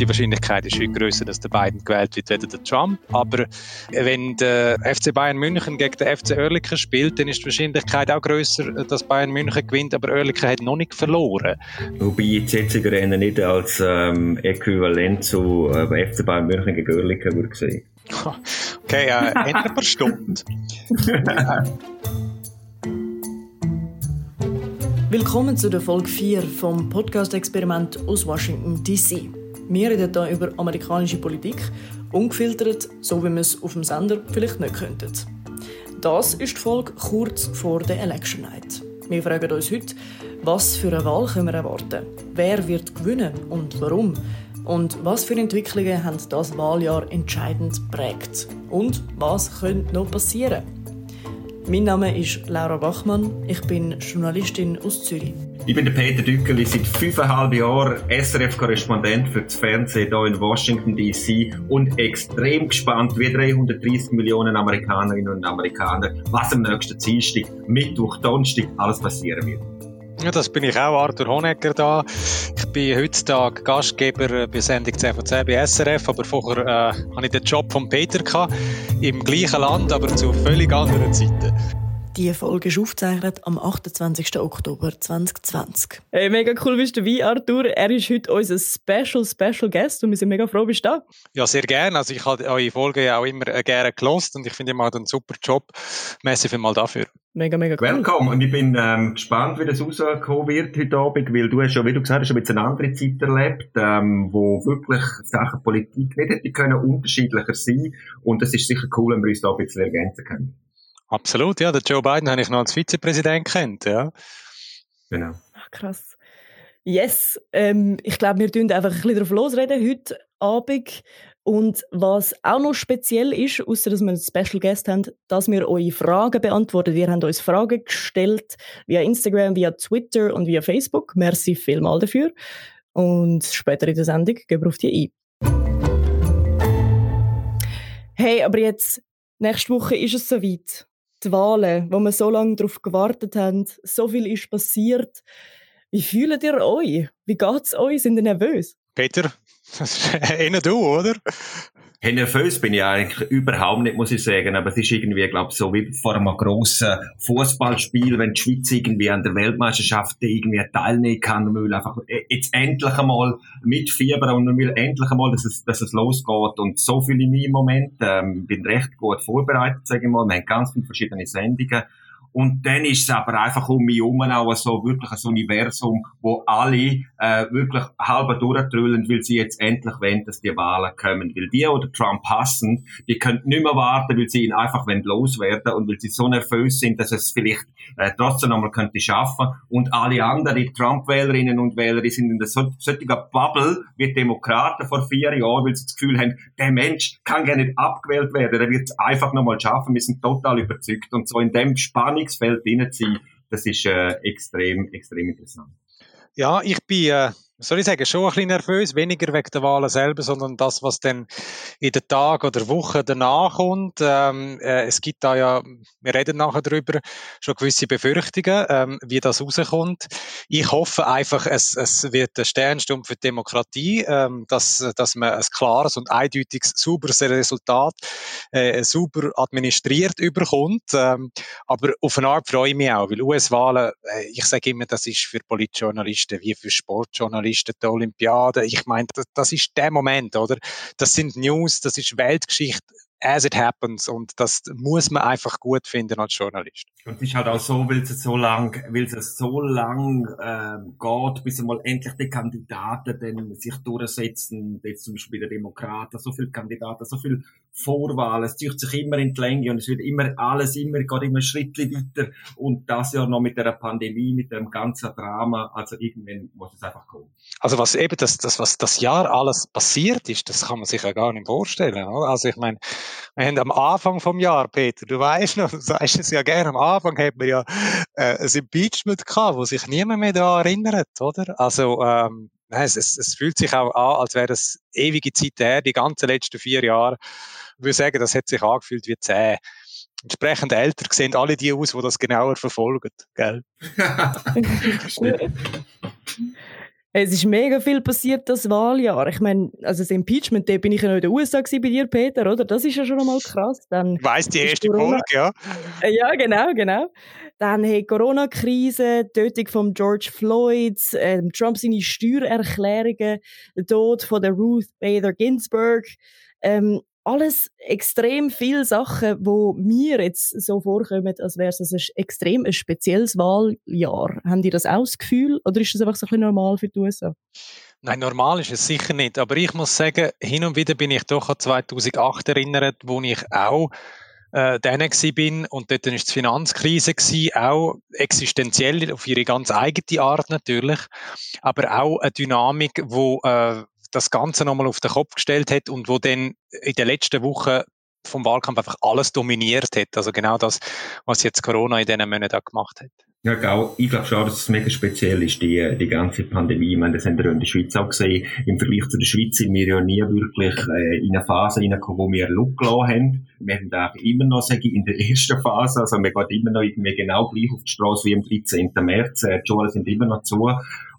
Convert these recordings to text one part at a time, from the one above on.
die Wahrscheinlichkeit ist viel größer, dass der Biden gewählt wird, weder der Trump. Aber wenn der FC Bayern München gegen den FC Oerlikon spielt, dann ist die Wahrscheinlichkeit auch größer, dass Bayern München gewinnt, aber Oerlikon hat noch nicht verloren. Wobei ich die jetzigen Rennen nicht als ähm, äquivalent zu äh, FC Bayern München gegen Oerlikon würde sehen. Okay, äh, ändert per Stunde. Willkommen zu der Folge 4 vom Podcast-Experiment aus Washington, D.C. Wir reden hier über amerikanische Politik, ungefiltert, so wie wir es auf dem Sender vielleicht nicht könnten. Das ist die Folge kurz vor der Election Night. Wir fragen uns heute, was für eine Wahl können wir erwarten? Wer wird gewinnen und warum? Und was für Entwicklungen haben das Wahljahr entscheidend prägt? Und was könnte noch passieren? Mein Name ist Laura Bachmann. Ich bin Journalistin aus Zürich. Ich bin Peter Dückeli, seit fünfeinhalb Jahren SRF-Korrespondent für das Fernsehen hier in Washington D.C. und extrem gespannt, wie 330 Millionen Amerikanerinnen und Amerikaner, was am nächsten Dienstag, Mittwoch, Donnerstag alles passieren wird. Ja, das bin ich auch, Arthur Honegger da. Ich bin heutzutage Gastgeber bei Sendung 10 von 10 bei SRF, aber vorher äh, hatte ich den Job von Peter gehabt, im gleichen Land, aber zu völlig anderen Zeiten. Die Folge ist aufgezeichnet am 28. Oktober 2020. Hey, mega cool bist du dabei, Arthur. Er ist heute unser Special, Special Guest und wir sind mega froh, bist du da. Ja, sehr gerne. Also ich habe eure Folgen ja auch immer äh, gerne gelost und ich finde, ihr macht einen super Job. Merci vielmals dafür. Mega, mega cool. Willkommen. Und ich bin ähm, gespannt, wie das rauskommen wird heute Abend, weil du hast ja, wie du gesagt hast, ein eine andere Zeit erlebt, ähm, wo wirklich Sachen Politik nicht hätte können unterschiedlicher sein. Und es ist sicher cool, wenn wir uns da ein bisschen ergänzen können. Absolut, ja. Der Joe Biden habe ich noch als Vizepräsident kennt, ja. Genau. Ach, krass. Yes, ähm, ich glaube, wir tun einfach ein bisschen drauf losreden heute Abend. Und was auch noch speziell ist, außer dass wir einen Special Guest haben, dass wir eure Fragen beantworten. Wir haben uns Fragen gestellt via Instagram, via Twitter und via Facebook. Merci vielmal dafür. Und später in der Sendung gehen wir auf die ein. Hey, aber jetzt, nächste Woche ist es soweit die Wahlen, wo wir so lange darauf gewartet haben, so viel ist passiert. Wie fühlt ihr euch? Wie geht es euch? Sind ihr nervös? Peter, das ist eher du, oder? Nervös bin ich eigentlich überhaupt nicht, muss ich sagen. Aber es ist irgendwie, glaube so wie vor einem grossen Fußballspiel, wenn die Schweiz irgendwie an der Weltmeisterschaft irgendwie teilnehmen kann. Man will einfach jetzt endlich einmal mitfiebern und man will endlich einmal, dass es, dass es losgeht. Und so ich mich im Moment. Ähm, bin recht gut vorbereitet, sage ich mal. Wir haben ganz viele verschiedene Sendungen. Und dann ist es aber einfach um mich herum auch so wirklich ein Universum, wo alle äh, wirklich halb durchtrüllen, weil sie jetzt endlich wollen, dass die Wahlen kommen. Weil die oder Trump hassen, die können nicht mehr warten, weil sie ihn einfach loswerden und weil sie so nervös sind, dass es vielleicht äh, trotzdem nochmal könnte schaffen. Und alle anderen Trump-Wählerinnen und Wähler, die sind in der so, solchen Bubble wie Demokraten vor vier Jahren, weil sie das Gefühl haben, der Mensch kann gar nicht abgewählt werden, er wird es einfach nochmal schaffen. Wir sind total überzeugt. Und so in dem Spannung Spannungsfeld drin zu sein, das ist äh, extrem, extrem interessant. Ja, ich bin äh, soll ich sagen, schon ein bisschen nervös, weniger wegen der Wahlen selber, sondern das, was dann in den Tagen oder Wochen danach kommt. Ähm, äh, es gibt da ja, wir reden nachher darüber, schon gewisse Befürchtungen, ähm, wie das rauskommt. Ich hoffe einfach, es, es wird ein Sternsturm für die Demokratie, ähm, dass, dass man ein klares und eindeutiges, sauberes Resultat äh, sauber administriert überkommt. Ähm, aber auf eine Art freue ich mich auch, weil US-Wahlen, äh, ich sage immer, das ist für Politjournalisten wie für Sportjournalisten Journalisten der Olympiade. Ich meine, das, das ist der Moment, oder? Das sind News, das ist Weltgeschichte as it happens und das muss man einfach gut finden als Journalist. Und es ist halt auch so, weil es so lang, weil es so lang äh, geht, bis einmal endlich die Kandidaten dann sich durchsetzen, jetzt zum Beispiel der Demokraten, so viele Kandidaten, so viele Vorwahlen, es zieht sich immer in die Länge und es wird immer alles immer, geht immer Schritte weiter und das ja noch mit der Pandemie, mit dem ganzen Drama, also irgendwann muss es einfach kommen. Also was eben das, das was das Jahr alles passiert ist, das kann man sich ja gar nicht vorstellen. Oder? Also ich meine, wir haben am Anfang vom Jahr, Peter, du weißt noch, du sagst es ja gerne, am Anfang hat man ja äh, ein Impeachment gehabt, wo sich niemand mehr daran erinnert, oder? Also ähm, es, es, es fühlt sich auch an, als wäre das ewige Zeit her, die ganzen letzten vier Jahre. Ich würde sagen, das hat sich angefühlt wie zehn. Entsprechend älter sehen alle die aus, die das genauer verfolgen, gell? Es ist mega viel passiert das Wahljahr. Ich meine, also das Impeachment, da bin ich ja noch in den USA bei dir, Peter, oder? Das ist ja schon einmal krass. Dann Weiss die erste Corona Folge, ja? Äh, ja, genau, genau. Dann hey, Corona-Krise, Tötung von George Floyd, äh, Trump seine Steuererklärungen, der Tod von der Ruth Bader Ginsburg. Ähm, alles extrem viele Sachen, wo mir jetzt so vorkommen, als wäre es ein extrem ein spezielles Wahljahr. Haben die das auch das Gefühl oder ist das einfach so ein bisschen normal für die USA? Nein, normal ist es sicher nicht. Aber ich muss sagen, hin und wieder bin ich doch an 2008 erinnert, wo ich auch äh, dann bin und dort war die Finanzkrise auch existenziell auf ihre ganz eigene Art natürlich, aber auch eine Dynamik, wo äh, das Ganze nochmal auf den Kopf gestellt hat und wo dann in den letzten Wochen vom Wahlkampf einfach alles dominiert hat. Also genau das, was jetzt Corona in diesen Monaten auch gemacht hat. Ja, genau. Ich glaube schon, dass es mega speziell ist, die, die ganze Pandemie. Ich meine, das haben wir in der Schweiz auch gesehen. Im Vergleich zu der Schweiz sind wir ja nie wirklich äh, in eine Phase reingekommen, wo wir Look haben. Wir haben da immer noch, sage ich, in der ersten Phase, also wir gehen immer noch irgendwie genau gleich auf die Straße wie am 13. März. Äh, die Schulen sind immer noch zu.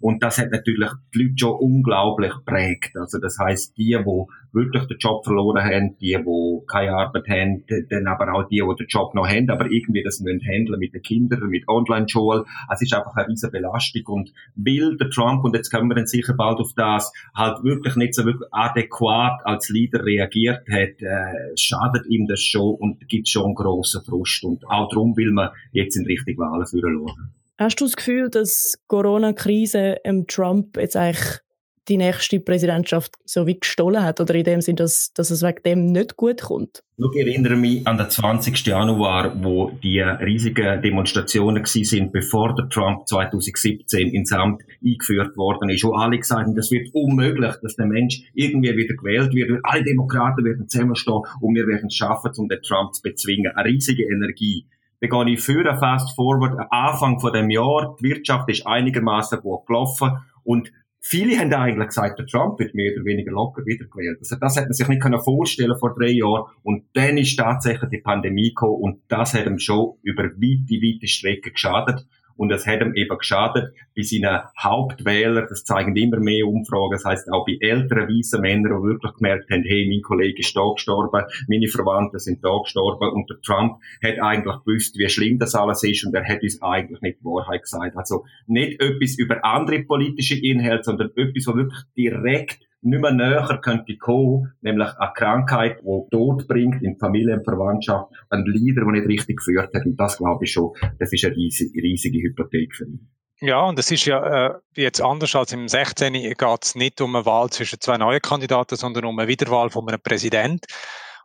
Und das hat natürlich die Leute schon unglaublich prägt. Also das heißt, die, die wirklich den Job verloren haben, die, die keine Arbeit haben, dann aber auch die, die den Job noch haben, aber irgendwie das müssen handeln mit den Kindern, mit Online-Schule. Es ist einfach eine riesige Belastung. Und will der Trump, und jetzt kommen wir dann sicher bald auf das, halt wirklich nicht so wirklich adäquat als Leader reagiert hat, äh, schadet ihm das schon und gibt schon einen grossen Frust. Und auch darum will man jetzt in Richtung Wahlen führen schauen. Hast du das Gefühl, dass Corona-Krise Trump jetzt eigentlich die nächste Präsidentschaft so wie gestohlen hat oder in dem Sinn, dass, dass es wegen dem nicht gut kommt? Ich erinnere mich an den 20. Januar, wo die riesigen Demonstrationen sind, bevor der Trump 2017 ins Amt eingeführt worden ist, wo alle gesagt haben, das wird unmöglich, dass der Mensch irgendwie wieder gewählt wird. Alle Demokraten werden zusammenstehen und wir werden es schaffen, um den Trump zu bezwingen. Eine riesige Energie. Dann gehe ich für Fast Forward, Anfang von dem Jahr. Die Wirtschaft ist einigermaßen gut gelaufen und Viele haben eigentlich gesagt, der Trump wird mehr oder weniger locker wiedergewählt. Also das hätte man sich nicht vorstellen vor drei Jahren. Und dann ist tatsächlich die Pandemie gekommen und das hat ihm schon über weite, weite Strecke geschadet. Und es hat ihm eben geschadet bei seinen Hauptwählern, das zeigen immer mehr Umfragen, das heißt auch bei älteren weißen Männern, die wirklich gemerkt haben, hey, mein Kollege ist da gestorben, meine Verwandten sind da gestorben und der Trump hat eigentlich gewusst, wie schlimm das alles ist und er hat uns eigentlich nicht die Wahrheit gesagt. Also nicht etwas über andere politische Inhalte, sondern etwas, was wirklich direkt nicht mehr näher könnte kommen, nämlich eine Krankheit, die Tod bringt in Familie und Verwandtschaft, ein Leader, der nicht richtig geführt hat. Und das glaube ich schon, das ist eine riesige, riesige Hypothek für ihn. Ja, und es ist ja äh, jetzt anders als im 16. geht es nicht um eine Wahl zwischen zwei neuen Kandidaten, sondern um eine Wiederwahl von einem Präsident.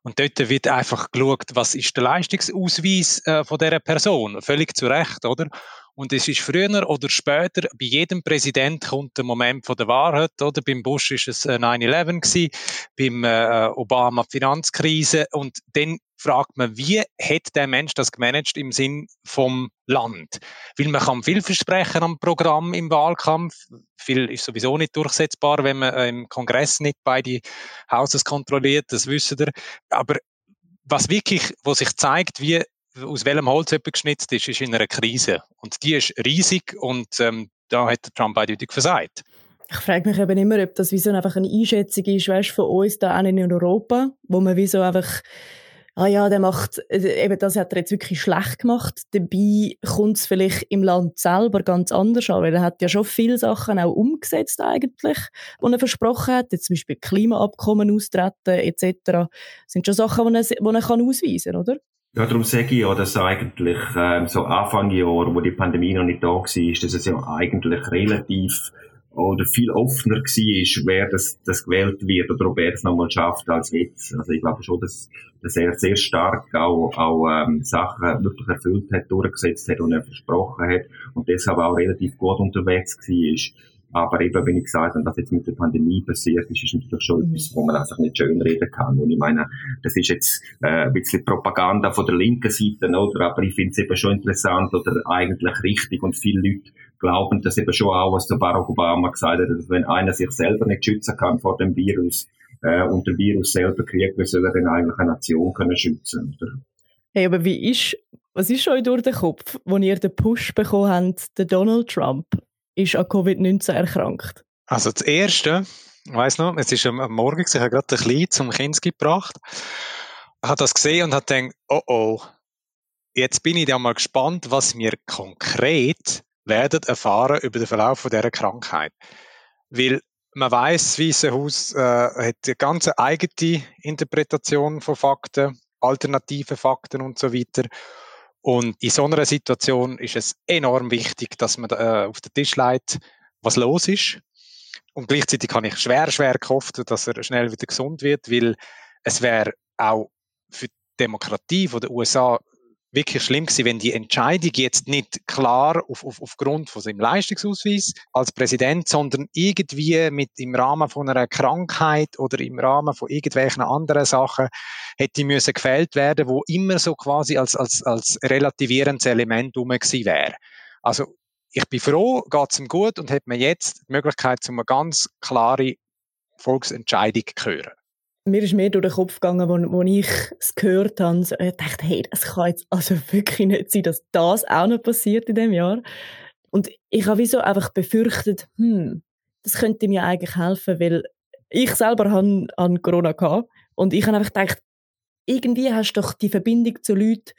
Und dort wird einfach geschaut, was ist der Leistungsausweis äh, von dieser Person. Völlig zu Recht, oder? Und es ist früher oder später, bei jedem Präsident kommt der Moment von der Wahrheit, oder? Beim Bush ist es 9-11 äh, gewesen, beim äh, Obama Finanzkrise. Und dann fragt man, wie hat der Mensch das gemanagt im Sinn vom Land? Weil man kann viel versprechen am Programm im Wahlkampf. Viel ist sowieso nicht durchsetzbar, wenn man äh, im Kongress nicht beide Hauses kontrolliert, das wissen wir. Aber was wirklich, wo sich zeigt, wie aus welchem Holz jemand geschnitzt ist, ist in einer Krise. Und die ist riesig und ähm, da hat Trump eindeutig versagt. Ich frage mich eben immer, ob das wie so einfach eine Einschätzung ist, weißt, von uns da in Europa, wo man wie so einfach, ah ja, der macht, äh, eben das hat er jetzt wirklich schlecht gemacht. Dabei kommt es vielleicht im Land selber ganz anders an, weil er hat ja schon viele Sachen auch umgesetzt eigentlich, die er versprochen hat, jetzt zum Beispiel Klimaabkommen austreten etc. Das sind schon Sachen, die er, die er kann ausweisen kann, oder? Ja, darum sage ich ja, dass eigentlich ähm, so Anfang Jahr, wo die Pandemie noch nicht da war, dass es ja eigentlich relativ oder viel offener war, wer das, das gewählt wird oder ob er es nochmal schafft als jetzt. Also ich glaube schon, dass, dass er sehr stark auch, auch ähm, Sachen wirklich erfüllt hat, durchgesetzt hat und er versprochen hat und deshalb auch relativ gut unterwegs war. Aber eben, wenn ich gesagt habe, was jetzt mit der Pandemie passiert ist, ist natürlich schon mhm. etwas, wo man einfach nicht schön reden kann. Und ich meine, das ist jetzt äh, ein bisschen Propaganda von der linken Seite, oder? Aber ich finde es eben schon interessant oder eigentlich richtig und viele Leute glauben das eben schon auch, was der Barack Obama gesagt hat, dass wenn einer sich selber nicht schützen kann vor dem Virus äh, und der Virus selber kriegt, wie soll er denn eigentlich eine Nation können schützen, oder? Hey, aber wie ist, was ist euch durch den Kopf, wo ihr den Push bekommen habt, der Donald Trump ist an Covid-19 erkrankt. Also das Erste, ich weiss noch, es ist am, Morgen, ich habe gerade den Kleinen zum Kind gebracht, habe das gesehen und habe gedacht, oh oh, jetzt bin ich ja mal gespannt, was wir konkret werden erfahren über den Verlauf dieser Krankheit. Weil man weiß, das Weiße Haus äh, hat eine ganz eigene Interpretation von Fakten, alternative Fakten und so weiter. Und in so einer Situation ist es enorm wichtig, dass man äh, auf den Tisch legt, was los ist. Und gleichzeitig kann ich schwer, schwer hoffen, dass er schnell wieder gesund wird, weil es wäre auch für die Demokratie den USA wirklich schlimm gewesen, wenn die Entscheidung jetzt nicht klar auf, auf, aufgrund von seinem Leistungsausweis als Präsident, sondern irgendwie mit im Rahmen von einer Krankheit oder im Rahmen von irgendwelchen anderen Sachen hätte müssen gefällt werden, wo immer so quasi als, als, als relativierendes Element um gewesen wäre. Also, ich bin froh, geht es ihm gut und hat mir jetzt die Möglichkeit, zu einer ganz klare Volksentscheidung zu hören mir ist mehr durch den Kopf gegangen, wo, wo ich es gehört habe. So, ich dachte, hey, es kann jetzt also wirklich nicht sein, dass das auch noch passiert in dem Jahr. Und ich habe wieso einfach befürchtet, hm, das könnte mir eigentlich helfen, weil ich selber habe an Corona gehabt und ich habe einfach gedacht, irgendwie hast du doch die Verbindung zu Leuten,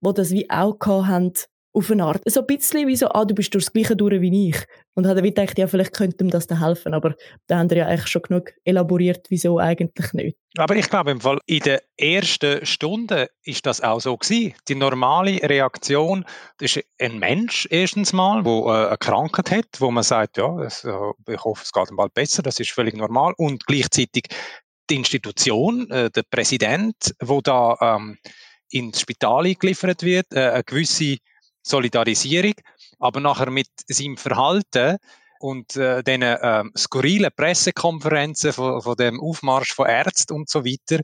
die das wie auch haben, auf eine Art. So ein bisschen wie so, ah, du bist durchs Gleiche durch wie ich. Und hat er gedacht, ja, vielleicht könnte ihm das dann helfen. Aber da haben wir ja eigentlich schon genug elaboriert, wieso eigentlich nicht. Aber ich glaube, im Fall in der ersten Stunde ist das auch so gewesen. Die normale Reaktion, ist ein Mensch erstens mal, der äh, eine Krankheit hat, wo man sagt, ja, äh, ich hoffe, es geht ihm bald besser, das ist völlig normal. Und gleichzeitig die Institution, äh, der Präsident, wo da ähm, ins Spital eingeliefert wird, eine gewisse Solidarisierung, aber nachher mit seinem Verhalten und äh, den ähm, skurrilen Pressekonferenzen von, von dem Aufmarsch von Ärzten und so weiter,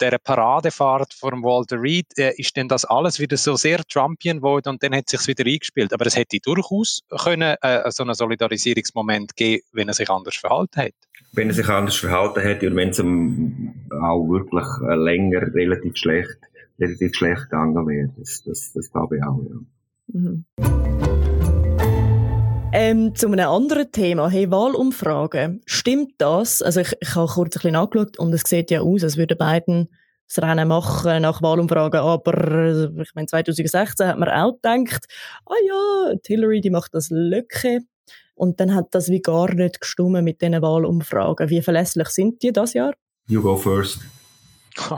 der Paradefahrt von Walter Reed, äh, ist denn das alles wieder so sehr Trumpian geworden und dann hat sich's wieder eingespielt. Aber es hätte durchaus können äh, so einen Solidarisierungsmoment geben, wenn er sich anders verhalten hätte. Wenn er sich anders verhalten hätte und wenn es ihm auch wirklich äh, länger relativ schlecht, relativ schlecht gegangen wäre, das, das, das glaube ich auch, ja. Mhm. Ähm, zu einem anderen Thema, hey, Wahlumfragen. Stimmt das? Also ich, ich habe kurz ein bisschen angeschaut und es sieht ja aus, als würden beiden das Rennen machen nach Wahlumfragen, aber ich meine 2016 hat man auch gedacht, ah ja, Hillary, die macht das Lücke. Und dann hat das wie gar nicht gestimmt mit diesen Wahlumfragen. Wie verlässlich sind die das Jahr? You go first.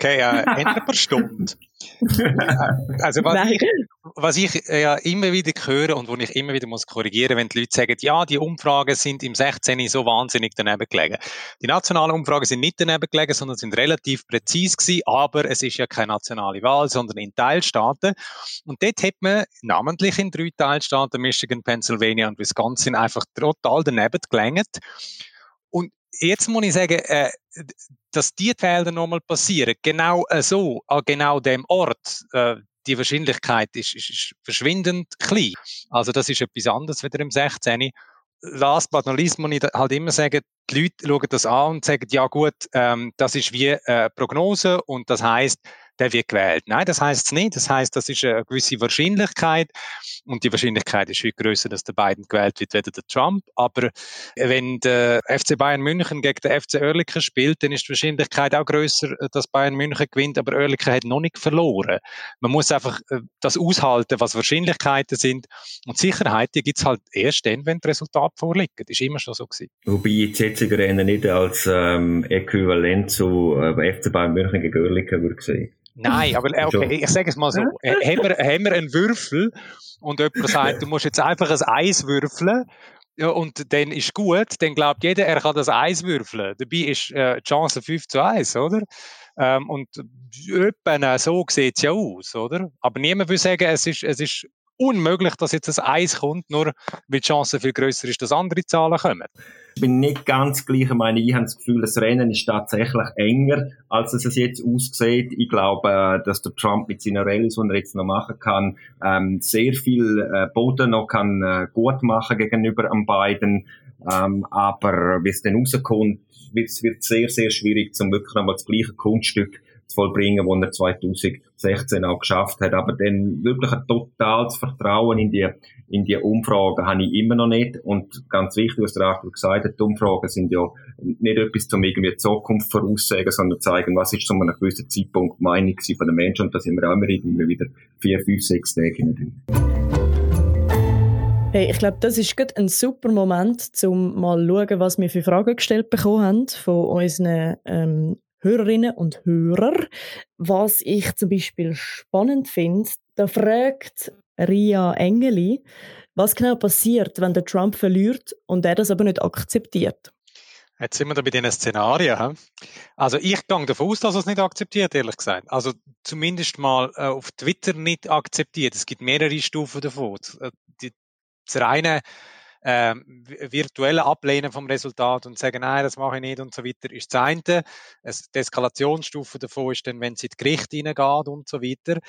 Okay, äh, Ende per Stunde. also was ich, was ich äh, ja immer wieder höre und wo ich immer wieder muss korrigieren, wenn die Leute sagen, ja, die Umfragen sind im 16. so wahnsinnig daneben gelegen. Die nationalen Umfragen sind nicht daneben gelegen, sondern sind relativ präzise gewesen, aber es ist ja keine nationale Wahl, sondern in Teilstaaten. Und dort hat man namentlich in drei Teilstaaten, Michigan, Pennsylvania und Wisconsin, einfach total daneben gelangt. Jetzt muss ich sagen, äh, dass die Fehler nochmal passieren, genau äh, so, an genau dem Ort, äh, die Wahrscheinlichkeit ist, ist, ist, verschwindend klein. Also das ist etwas anderes wieder im 16. Last but not least muss ich halt immer sagen, die Leute schauen das an und sagen, ja gut, ähm, das ist wie äh, Prognose und das heißt, der wird gewählt. Nein, das heißt es nicht. Das heißt, das ist eine gewisse Wahrscheinlichkeit und die Wahrscheinlichkeit ist viel größer, dass der Biden gewählt wird, weder der Trump. Aber wenn der FC Bayern München gegen den FC Oerlikon spielt, dann ist die Wahrscheinlichkeit auch größer, dass Bayern München gewinnt, aber Oerlikon hat noch nicht verloren. Man muss einfach äh, das aushalten, was Wahrscheinlichkeiten sind. Und Sicherheit, die gibt es halt erst dann, wenn das Resultat vorliegt. Das ist immer schon so gewesen. Wobei die jetzigen Rennen nicht als ähm, Äquivalent zu äh, FC Bayern München gegen Oerlikon würde sehen. Nein, aber äh, okay, ich sage es mal so. Äh, haben, wir, haben wir einen Würfel und jemand sagt, du musst jetzt einfach ein Eis würfeln ja, und dann ist gut, dann glaubt jeder, er kann das Eis würfeln. Dabei ist äh, die Chance 5 zu 1, oder? Ähm, und etwa so sieht es ja aus, oder? Aber niemand will sagen, es ist, es ist unmöglich, dass jetzt ein Eis kommt, nur weil die Chance viel größer ist, dass andere Zahlen kommen. Ich bin nicht ganz gleich. Ich meine, ich habe das Gefühl, das Rennen ist tatsächlich enger, als es jetzt aussieht. Ich glaube, äh, dass der Trump mit seiner Rallye, die er jetzt noch machen kann, ähm, sehr viel äh, Boden noch kann äh, gut machen gegenüber an beiden. Ähm, aber wie es dann rauskommt, wird es sehr, sehr schwierig, zum wirklich nochmal das gleiche Kunststück zu vollbringen, was er 2016 auch geschafft hat. Aber dann wirklich ein totales Vertrauen in die, in die Umfragen habe ich immer noch nicht. Und ganz wichtig, was der Arthur gesagt hat, die Umfragen sind ja nicht etwas zum irgendwie die Zukunft voraussagen, sondern zeigen, was ist zu einem gewissen Zeitpunkt die Meinung von den Menschen. Und da sind wir auch immer irgendwie wieder vier, fünf, sechs Tage drin. Hey, ich glaube, das ist gerade ein super Moment, um mal zu schauen, was wir für Fragen gestellt bekommen haben von unseren ähm, Hörerinnen und Hörern. Was ich zum Beispiel spannend finde, da fragt Ria Engeli, was genau passiert, wenn der Trump verliert und er das aber nicht akzeptiert. Jetzt sind wir da bei diesen Szenarien. Also ich gehe davon aus, dass er es nicht akzeptiert, ehrlich gesagt. Also zumindest mal äh, auf Twitter nicht akzeptiert. Es gibt mehrere Stufen davon. Äh, das reine äh, virtuelle Ablehnen vom Resultat und sagen, nein, das mache ich nicht und so weiter, ist das eine. Die Eskalationsstufe davon ist dann, wenn es in die Gericht hineingeht und so weiter.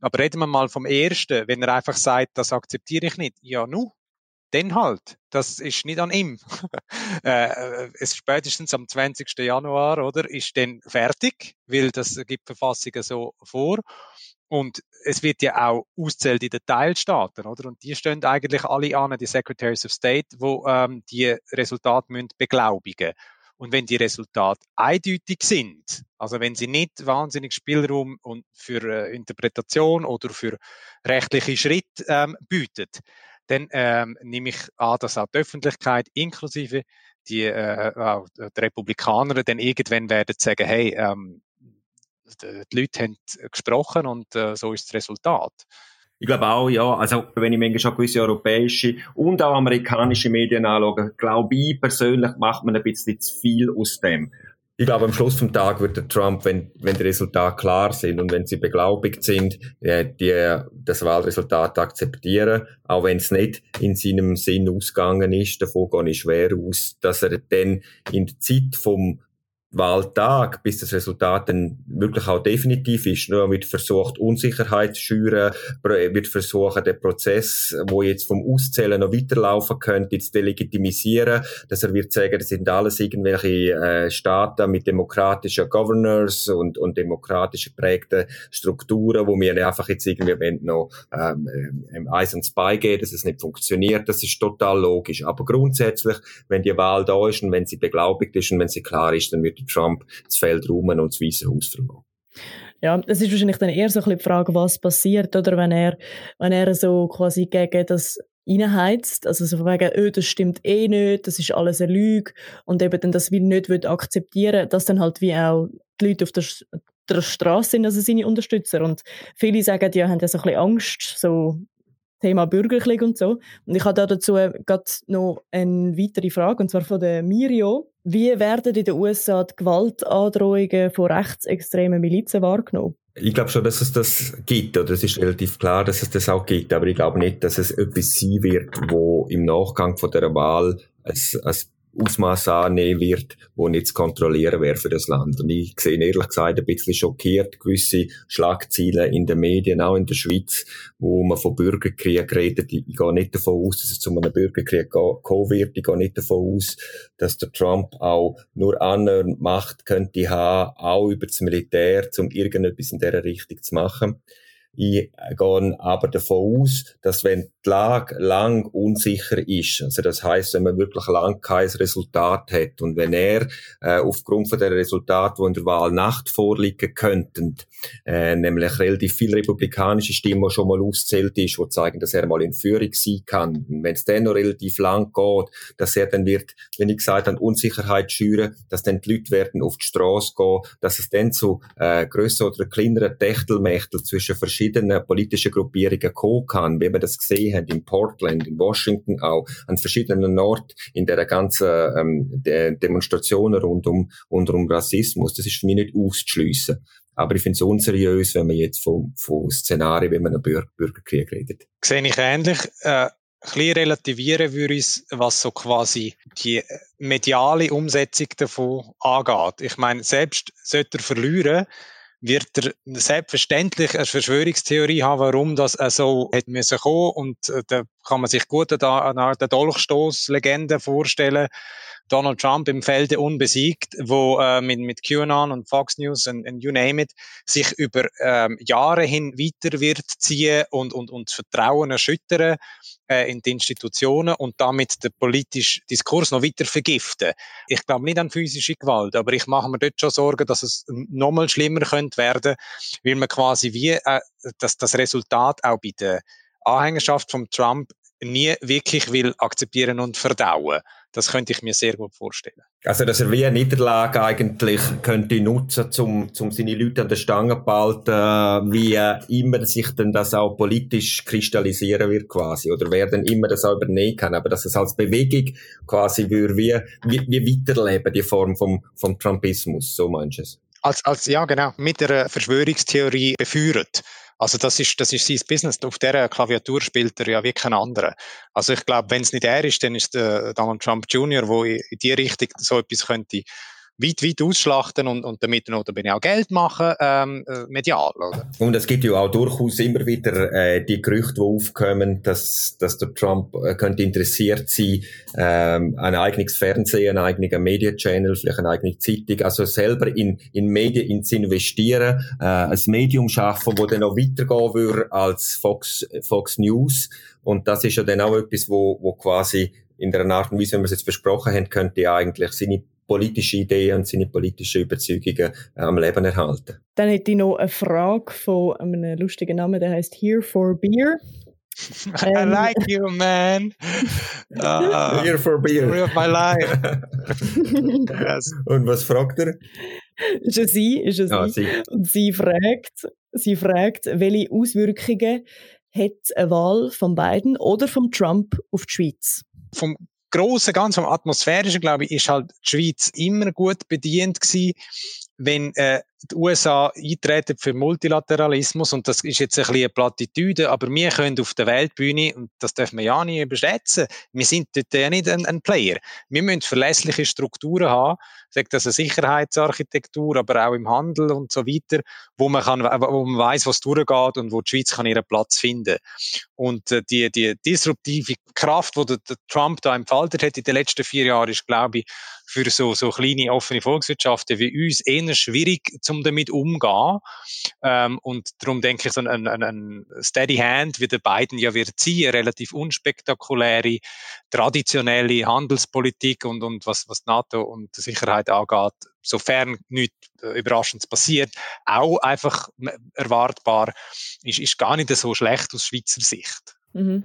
Aber reden wir mal vom ersten, wenn er einfach sagt, das akzeptiere ich nicht. Ja, nu, dann halt. Das ist nicht an ihm. äh, es spätestens am 20. Januar, oder, ist dann fertig, weil das gibt Verfassungen so vor. Und es wird ja auch auszählt in den Teilstaaten, oder? Und die stehen eigentlich alle an, die Secretaries of State, wo ähm, die Resultate müssen beglaubigen. Und wenn die Resultate eindeutig sind, also wenn sie nicht wahnsinnig Spielraum und für äh, Interpretation oder für rechtliche Schritte ähm, bieten, dann ähm, nehme ich an, dass auch die Öffentlichkeit inklusive die, äh, auch die Republikaner dann irgendwann werden sagen, hey, ähm, die Leute haben gesprochen und äh, so ist das Resultat. Ich glaube auch, ja, also wenn ich manchmal schon gewisse europäische und auch amerikanische Medien anschaue, glaube ich persönlich macht man ein bisschen zu viel aus dem. Ich glaube, am Schluss vom Tag wird der Trump, wenn, wenn die Resultate klar sind und wenn sie beglaubigt sind, äh, die, das Wahlresultat akzeptieren, auch wenn es nicht in seinem Sinn ausgegangen ist. Davon gehe ich schwer aus, dass er dann in der Zeit vom Wahltag, bis das Resultat dann wirklich auch definitiv ist. Nur wird versucht, Unsicherheit zu schüren, wird versuchen, den Prozess, wo jetzt vom Auszählen noch weiterlaufen könnte, zu delegitimisieren, dass er wird sagen, das sind alles irgendwelche äh, Staaten mit demokratischen Governors und, und demokratisch geprägten Strukturen, wo wir einfach jetzt irgendwie noch ähm, ähm, Eis und Spy gehen, dass es nicht funktioniert. Das ist total logisch. Aber grundsätzlich, wenn die Wahl da ist und wenn sie beglaubigt ist und wenn sie klar ist, dann wird würde Trump das Feld räumen und das Weiße Haus verlassen. Ja, das ist wahrscheinlich dann eher so ein bisschen die Frage, was passiert, oder? Wenn er, wenn er so quasi gegen das reinheizt, also so wegen, oh, das stimmt eh nicht, das ist alles eine Lüge. Und eben dann das wie nicht will akzeptieren, dass dann halt wie auch die Leute auf der, der Straße sind, also seine Unterstützer. Und viele sagen, ja, haben ja so ein bisschen Angst, so Thema Bürgerkrieg und so. Und ich habe dazu gerade noch eine weitere Frage, und zwar von der Mirio. Wie werden in den USA die Gewaltandrohungen von rechtsextremen Milizen wahrgenommen? Ich glaube schon, dass es das gibt, oder es ist relativ klar, dass es das auch gibt, aber ich glaube nicht, dass es etwas sein wird, wo im Nachgang von der Wahl ein, ein Ausmaß annehmen wird, wo nicht zu kontrollieren wäre für das Land. Und ich sehe ehrlich gesagt ein bisschen schockiert gewisse Schlagzeilen in den Medien, auch in der Schweiz, wo man von Bürgerkrieg redet. Ich gehe nicht davon aus, dass es zu einem Bürgerkrieg kommen wird. Ich gehe nicht davon aus, dass der Trump auch nur annähernd Macht könnte haben, auch über das Militär, um irgendetwas in dieser Richtung zu machen. Ich gehe aber davon aus, dass wenn die Lage lang unsicher ist, also das heißt, wenn man wirklich lang kein Resultat hat und wenn er äh, aufgrund von der Resultate, die in der Wahlnacht vorliegen könnten, äh, nämlich relativ viele republikanische Stimmen schon mal auszählt ist, die zeigen, dass er mal in Führung sein kann, wenn es dann noch relativ lang geht, dass er dann wird, wenn ich gesagt habe, Unsicherheit schüren, dass dann die Leute werden auf die Straße gehen, dass es dann zu äh, größeren oder kleineren Techtelmächtel zwischen verschiedenen politischen Gruppierungen kommen kann, wie wir das gesehen haben in Portland, in Washington auch, an verschiedenen Orten in der ganzen ähm, der Demonstrationen rund um, rund um Rassismus. Das ist für mich nicht auszuschliessen. Aber ich finde es unseriös, wenn man jetzt von, von Szenarien, wie man einen Bürger Bürgerkrieg redet. Sehe ich ähnlich. Äh, bisschen relativieren würde ich was so quasi die mediale Umsetzung davon angeht. Ich meine, selbst sollte er verlieren, wird er selbstverständlich eine Verschwörungstheorie haben, warum das so hätte müssen kommen. Und äh, da kann man sich gut eine, eine Art Dolchstoßlegende vorstellen, Donald Trump im Felde unbesiegt, wo äh, mit, mit QAnon und Fox News und, und you name it, sich über ähm, Jahre hin weiter wird ziehen und, und, und das Vertrauen erschüttern äh, in die Institutionen und damit den politischen Diskurs noch weiter vergiften. Ich glaube nicht an physische Gewalt, aber ich mache mir dort schon Sorgen, dass es nochmal schlimmer könnte werden, weil man quasi wie äh, dass das Resultat auch bei der Anhängerschaft von Trump nie wirklich will akzeptieren und verdauen. Das könnte ich mir sehr gut vorstellen. Also, dass er wie eine Niederlage eigentlich könnte nutzen, um, um seine Leute an der Stange zu behalten, wie immer sich denn das auch politisch kristallisieren wird quasi, oder wer dann immer das auch übernehmen kann, aber dass es als Bewegung quasi würde wie, wie, wie weiterleben, die Form vom, vom Trumpismus, so meinst du es? Als, als, ja, genau, mit der Verschwörungstheorie beführt. Also das ist, das ist sein Business. Auf dieser Klaviatur spielt er ja wie kein anderer. Also ich glaube, wenn es nicht er ist, dann ist der Donald Trump Jr., wo in die Richtung so etwas könnte weit, weit ausschlachten und, und damit noch bin ich auch Geld machen, ähm, äh, medial, oder? Und es gibt ja auch durchaus immer wieder äh, die Gerüchte, die aufkommen, dass, dass der Trump äh, könnte interessiert sein, ähm, ein eigenes Fernsehen, ein eigener Media-Channel, vielleicht eine eigene Zeitung, also selber in, in Medien in zu investieren, äh, ein Medium schaffen, wo dann noch weitergehen würde als Fox, Fox News. Und das ist ja dann auch etwas, wo, wo quasi in der Art und Weise, wie wir es jetzt besprochen haben, könnte eigentlich seine politische Ideen und seine politischen Überzeugungen äh, am Leben erhalten. Dann hätte ich noch eine Frage von einem lustigen Namen, der heißt Here for Beer. I ähm. like you, man. Uh, Here for beer. Of my life. yes. Und was fragt er? Ist es sie, ist es ah, sie. Und sie fragt, sie fragt, welche Auswirkungen hat eine Wahl von Biden oder von Trump auf die Schweiz? Vom Großen, ganz vom Atmosphärischen, glaube ich, ist halt die Schweiz immer gut bedient gewesen, wenn äh, die USA eintreten für Multilateralismus und das ist jetzt ein bisschen eine Plattitüde, aber wir können auf der Weltbühne, und das dürfen wir ja nicht überschätzen, wir sind dort ja nicht ein, ein Player. Wir müssen verlässliche Strukturen haben, sagt das eine Sicherheitsarchitektur, aber auch im Handel und so weiter, wo man kann, wo man weiß, was durchgeht und wo die Schweiz kann ihren Platz finden. Und äh, die, die disruptive Kraft, die der, der Trump da entfaltet hat in den letzten vier Jahren, ist, glaube ich, für so, so kleine offene Volkswirtschaften wie uns eher schwierig, um damit umzugehen. Ähm, und darum denke ich, so ein, ein, ein Steady Hand, wie der Biden ja wird ziehen, relativ unspektakuläre, traditionelle Handelspolitik und, und was, was NATO und Sicherheit angeht, sofern nichts äh, Überraschendes passiert, auch einfach erwartbar, ist, ist gar nicht so schlecht aus Schweizer Sicht. Mhm.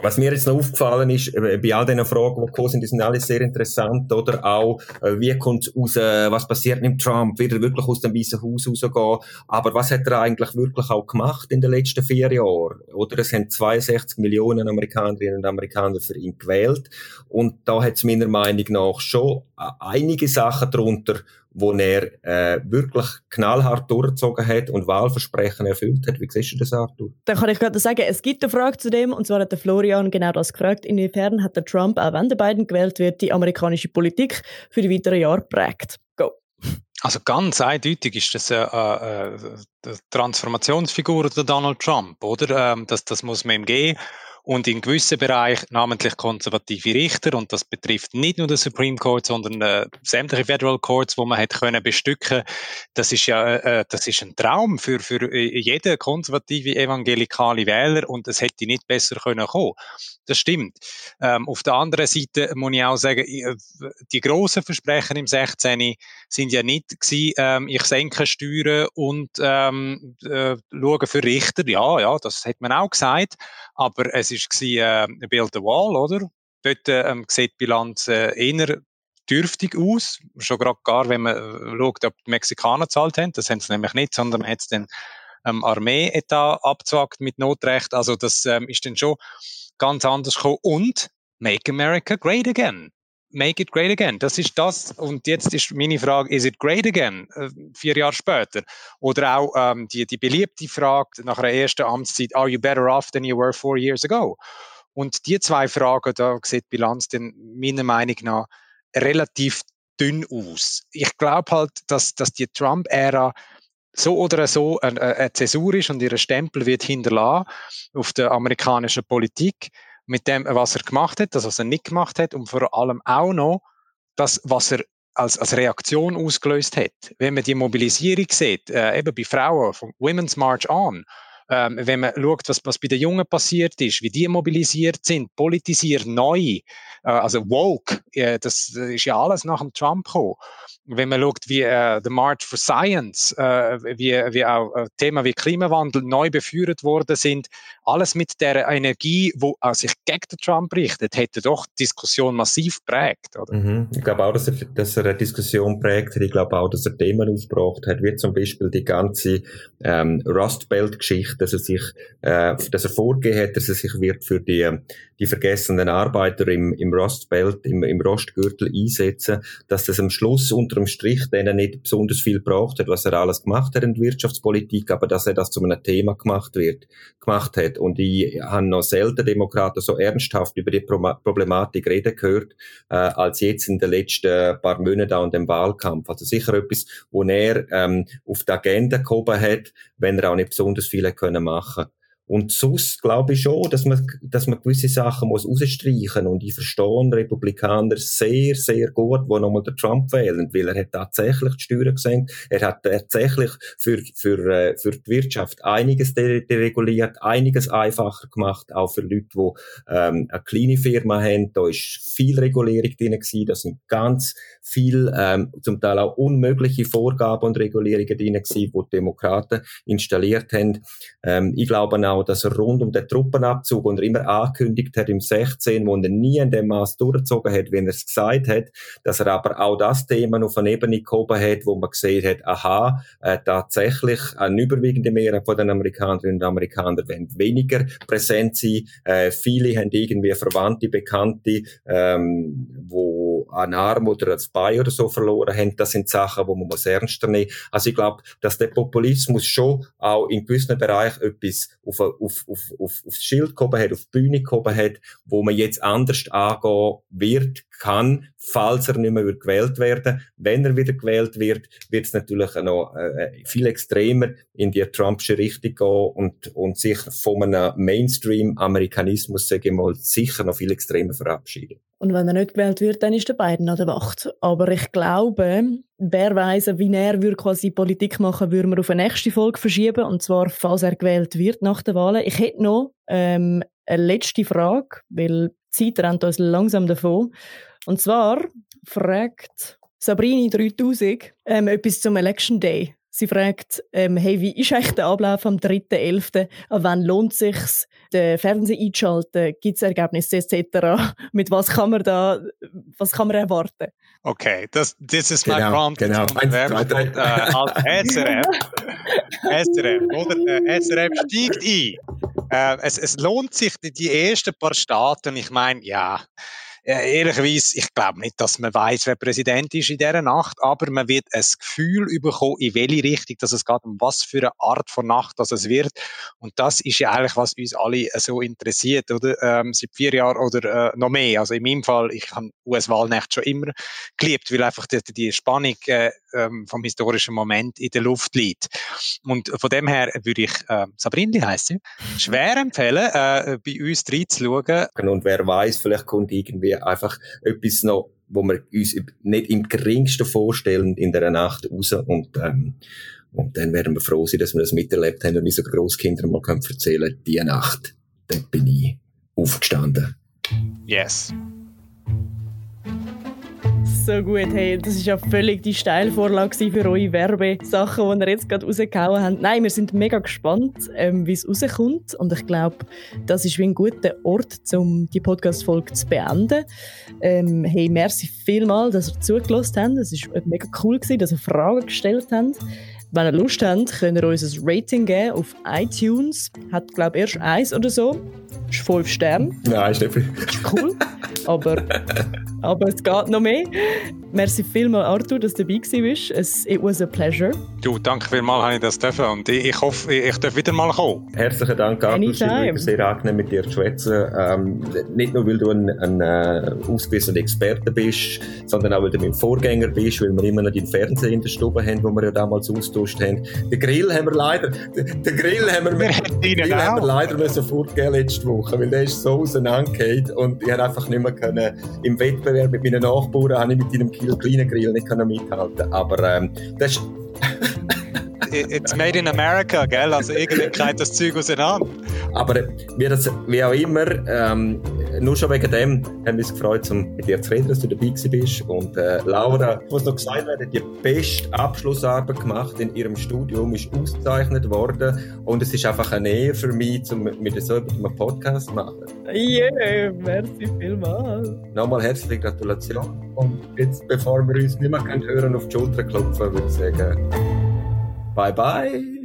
Was mir jetzt noch aufgefallen ist, äh, bei all diesen Fragen, die gekommen sind, die sind alle sehr interessant, oder? Auch, äh, wie kommt raus, äh, was passiert mit Trump? Wird er wirklich aus dem Weißen Haus rausgehen? Aber was hat er eigentlich wirklich auch gemacht in den letzten vier Jahren? Oder? Es haben 62 Millionen Amerikanerinnen und Amerikaner für ihn gewählt. Und da hat es meiner Meinung nach schon einige Sachen darunter, wo er äh, wirklich knallhart durchgezogen hat und Wahlversprechen erfüllt hat. Wie siehst du das, Arthur? Dann kann ich gerade sagen, es gibt eine Frage zu dem, und zwar hat der Florian genau das gefragt. Inwiefern hat der Trump, auch wenn der Biden gewählt wird, die amerikanische Politik für die weiteren Jahre prägt? Go. Also ganz eindeutig ist das eine, eine, eine Transformationsfigur der Donald Trump, oder? Ähm, das, das muss man ihm geben. Und in gewissen Bereichen, namentlich konservative Richter, und das betrifft nicht nur den Supreme Court, sondern äh, sämtliche Federal Courts, wo man hätte können bestücken, das ist ja, äh, äh das ist ein Traum für, für äh, jeden konservative evangelikale Wähler und es hätte nicht besser können kommen. Das stimmt. Ähm, auf der anderen Seite muss ich auch sagen, äh, die grossen Versprechen im 16. sind ja nicht gewesen, ähm, ich senke Steuern und ähm, äh, schaue für Richter. Ja, ja, das hat man auch gesagt. Aber es war äh, Build the Wall, oder? Dort ähm, sieht die Bilanz äh, eher dürftig aus. Schon gerade gar, wenn man äh, schaut, ob die Mexikaner zahlt haben. Das haben sie nämlich nicht, sondern man hat es dann ähm, Armee-Etat abgezwackt mit Notrecht. Also das ähm, ist dann schon ganz anders gekommen. Und Make America Great Again. Make it great again. Das ist das. Und jetzt ist meine Frage, is it great again? Äh, vier Jahre später. Oder auch ähm, die, die beliebte Frage nach einer ersten Amtszeit, are you better off than you were four years ago? Und die zwei Fragen, da sieht die Bilanz dann meiner Meinung nach relativ dünn aus. Ich glaube halt, dass, dass die Trump-Ära so oder so eine, eine Zäsur ist und ihre Stempel wird hinterlassen auf der amerikanischen Politik mit dem, was er gemacht hat, das, was er nicht gemacht hat und vor allem auch noch das, was er als, als Reaktion ausgelöst hat. Wenn man die Mobilisierung sieht, äh, eben bei Frauen, von Women's March On, ähm, wenn man schaut, was, was bei den Jungen passiert ist, wie die mobilisiert sind, politisiert neu, äh, also woke, äh, das ist ja alles nach dem Trump gekommen. Wenn man schaut, wie äh, The March for Science, äh, wie, wie auch äh, Themen wie Klimawandel neu beführt worden sind, alles mit der Energie, die äh, sich gegen den Trump richtet, hätte doch die Diskussion massiv prägt. Oder? Mhm. Ich glaube auch, dass er, dass er eine Diskussion prägt hat. Ich glaube auch, dass er Themen aufgebracht hat, wie zum Beispiel die ganze ähm, Rust Belt-Geschichte dass er sich, äh, dass er vorgegeben hat, dass er sich wird für die, die vergessenen Arbeiter im, im Rust Belt, im, im Rostgürtel einsetzen, dass das am Schluss unter dem Strich denen nicht besonders viel braucht hat, was er alles gemacht hat in der Wirtschaftspolitik, aber dass er das zu einem Thema gemacht wird, gemacht hat. Und ich habe noch selten Demokraten so ernsthaft über die Problematik reden gehört, äh, als jetzt in den letzten paar Monaten an dem Wahlkampf. Also sicher etwas, wo er ähm, auf die Agenda gehoben hat, wenn er auch nicht besonders viele können machen. Und sonst glaube ich schon, dass man, dass man gewisse Sachen muss rausstreichen Und ich verstehe Republikaner sehr, sehr gut, die nochmal den Trump wählen, weil er hat tatsächlich die Steuern gesenkt. Er hat tatsächlich für, für, äh, für die Wirtschaft einiges dereguliert, einiges einfacher gemacht, auch für Leute, die ähm, eine kleine Firma haben. Da ist viel Regulierung drin gewesen. Da sind ganz viel, ähm, zum Teil auch unmögliche Vorgaben und Regulierungen drin gewesen, die die Demokraten installiert haben. Ähm, ich glaube auch, dass er rund um den Truppenabzug, und er immer angekündigt hat im 16, wo er nie in dem Maß durchgezogen hat, wie er es gesagt hat, dass er aber auch das Thema auf eine Ebene gehoben hat, wo man gesehen hat, aha, äh, tatsächlich eine überwiegende Mehrheit von den Amerikanerinnen und Amerikanern wollen weniger präsent sein. Äh, viele haben irgendwie Verwandte, Bekannte, ähm, wo einen Arm oder ein Bein oder so verloren haben. Das sind Sachen, wo man muss ernster nehmen. Also ich glaube, dass der Populismus schon auch in gewissen Bereichen etwas auf, auf, auf, auf, aufs Schild gehoben hat, auf die Bühne gehoben hat, wo man jetzt anders angehen wird, kann, falls er nicht mehr gewählt werden Wenn er wieder gewählt wird, wird es natürlich noch äh, viel extremer in die Trumpsche Richtung gehen und, und sich von einem Mainstream-Amerikanismus, sage ich mal, sicher noch viel extremer verabschieden. Und wenn er nicht gewählt wird, dann ist der Biden an der Wacht. Aber ich glaube, wer weiß, wie er würde quasi Politik machen, würde man auf eine nächste Folge verschieben. Und zwar, falls er gewählt wird nach der Wahlen. Ich hätte noch ähm, eine letzte Frage, weil die Zeit rennt uns langsam davon. Und zwar fragt Sabrini 3000 ähm, etwas zum Election Day. Sie fragt, ähm, hey, wie ist eigentlich der Ablauf am 3.11.? An wann lohnt es sich, den Fernseher einzuschalten? Gibt es Ergebnisse etc.? Mit was kann man da, was kann man erwarten? Okay, das, ist mein genau, Prompt. Genau, eins, zwei, drei. Äh, als SRF, SRF, oder? Äh, SRF steigt ein. Äh, es, es lohnt sich, die ersten paar Staaten, ich meine, ja, äh, ehrlicherweise, ich glaube nicht, dass man weiß, wer Präsident ist in dieser Nacht, aber man wird ein Gefühl bekommen, in welche Richtung dass es geht, um was für eine Art von Nacht dass es wird. Und das ist ja eigentlich, was uns alle so interessiert, oder? Ähm, seit vier Jahren oder äh, noch mehr. Also in meinem Fall, ich habe US-Wahlnacht schon immer geliebt, weil einfach die, die Spannung äh, ähm, vom historischen Moment in der Luft liegt. Und von dem her würde ich, äh, Sabrindi heisst sie, schwer empfehlen, äh, bei uns reinzuschauen. Und wer weiß, vielleicht kommt irgendwie einfach etwas noch, wo wir uns nicht im geringsten vorstellen in der Nacht raus und, ähm, und dann werden wir froh sein, dass wir das miterlebt haben und unseren Großkindern mal können erzählen, die Nacht, dort bin ich aufgestanden. Yes so gut. Hey, das ist ja völlig die Steilvorlage für eure Werbesachen, die ihr jetzt gerade rausgehauen habt. Nein, wir sind mega gespannt, ähm, wie es rauskommt. Und ich glaube, das ist wie ein guter Ort, um die Podcast-Folge zu beenden. Ähm, hey, merci vielmals, dass ihr zugelassen habt. Es war mega cool, gewesen, dass ihr Fragen gestellt habt. Wenn ihr Lust habt, könnt ihr uns ein Rating geben auf iTunes. Hat, glaube ich, erst eins oder so. Ist fünf Sterne. Nein, ist nicht viel. Ist cool. aber, aber es geht noch mehr. merci vielmals, Arthur, dass du dabei warst. Es it was a pleasure. Du, danke vielmals, habe ich das dürfen und ich, ich hoffe, ich, ich darf wieder mal kommen. Herzlichen Dank, Arthur. Es ist sehr angenehm, mit dir zu schwätzen. Ähm, nicht nur, weil du ein, ein äh, ausgewiesener Experte bist, sondern auch, weil du mein Vorgänger bist, weil wir immer noch den Fernseher in der Stube haben, wo wir ja damals austauscht haben. Den Grill haben wir leider, den, den Grill haben wir, wir den Grill haben wir leider müssen fortgehen letzte Woche, weil der ist so auseinandergefallen und ich habe einfach nicht mehr können, im Wettbewerb mit meinen Nachbarn, habe ich mit einem kleinen Grill nicht können mithalten. Aber ähm, das ist it's made in America, gell? Also irgendwie greift das Zeug auseinander. Aber wie, das, wie auch immer, ähm, nur schon wegen dem haben wir uns gefreut, um mit dir zu reden, dass du dabei bist. Und äh, Laura, muss noch gesagt werden, die beste Abschlussarbeit gemacht in ihrem Studium, ist ausgezeichnet worden. Und es ist einfach eine Ehre für mich, um mit so einem Podcast zu machen. Yeah, merci vielmals. Nochmal herzliche Gratulation. Und jetzt, bevor wir uns nicht mehr hören, auf die Schulter klopfen, würde ich sagen, Bye bye.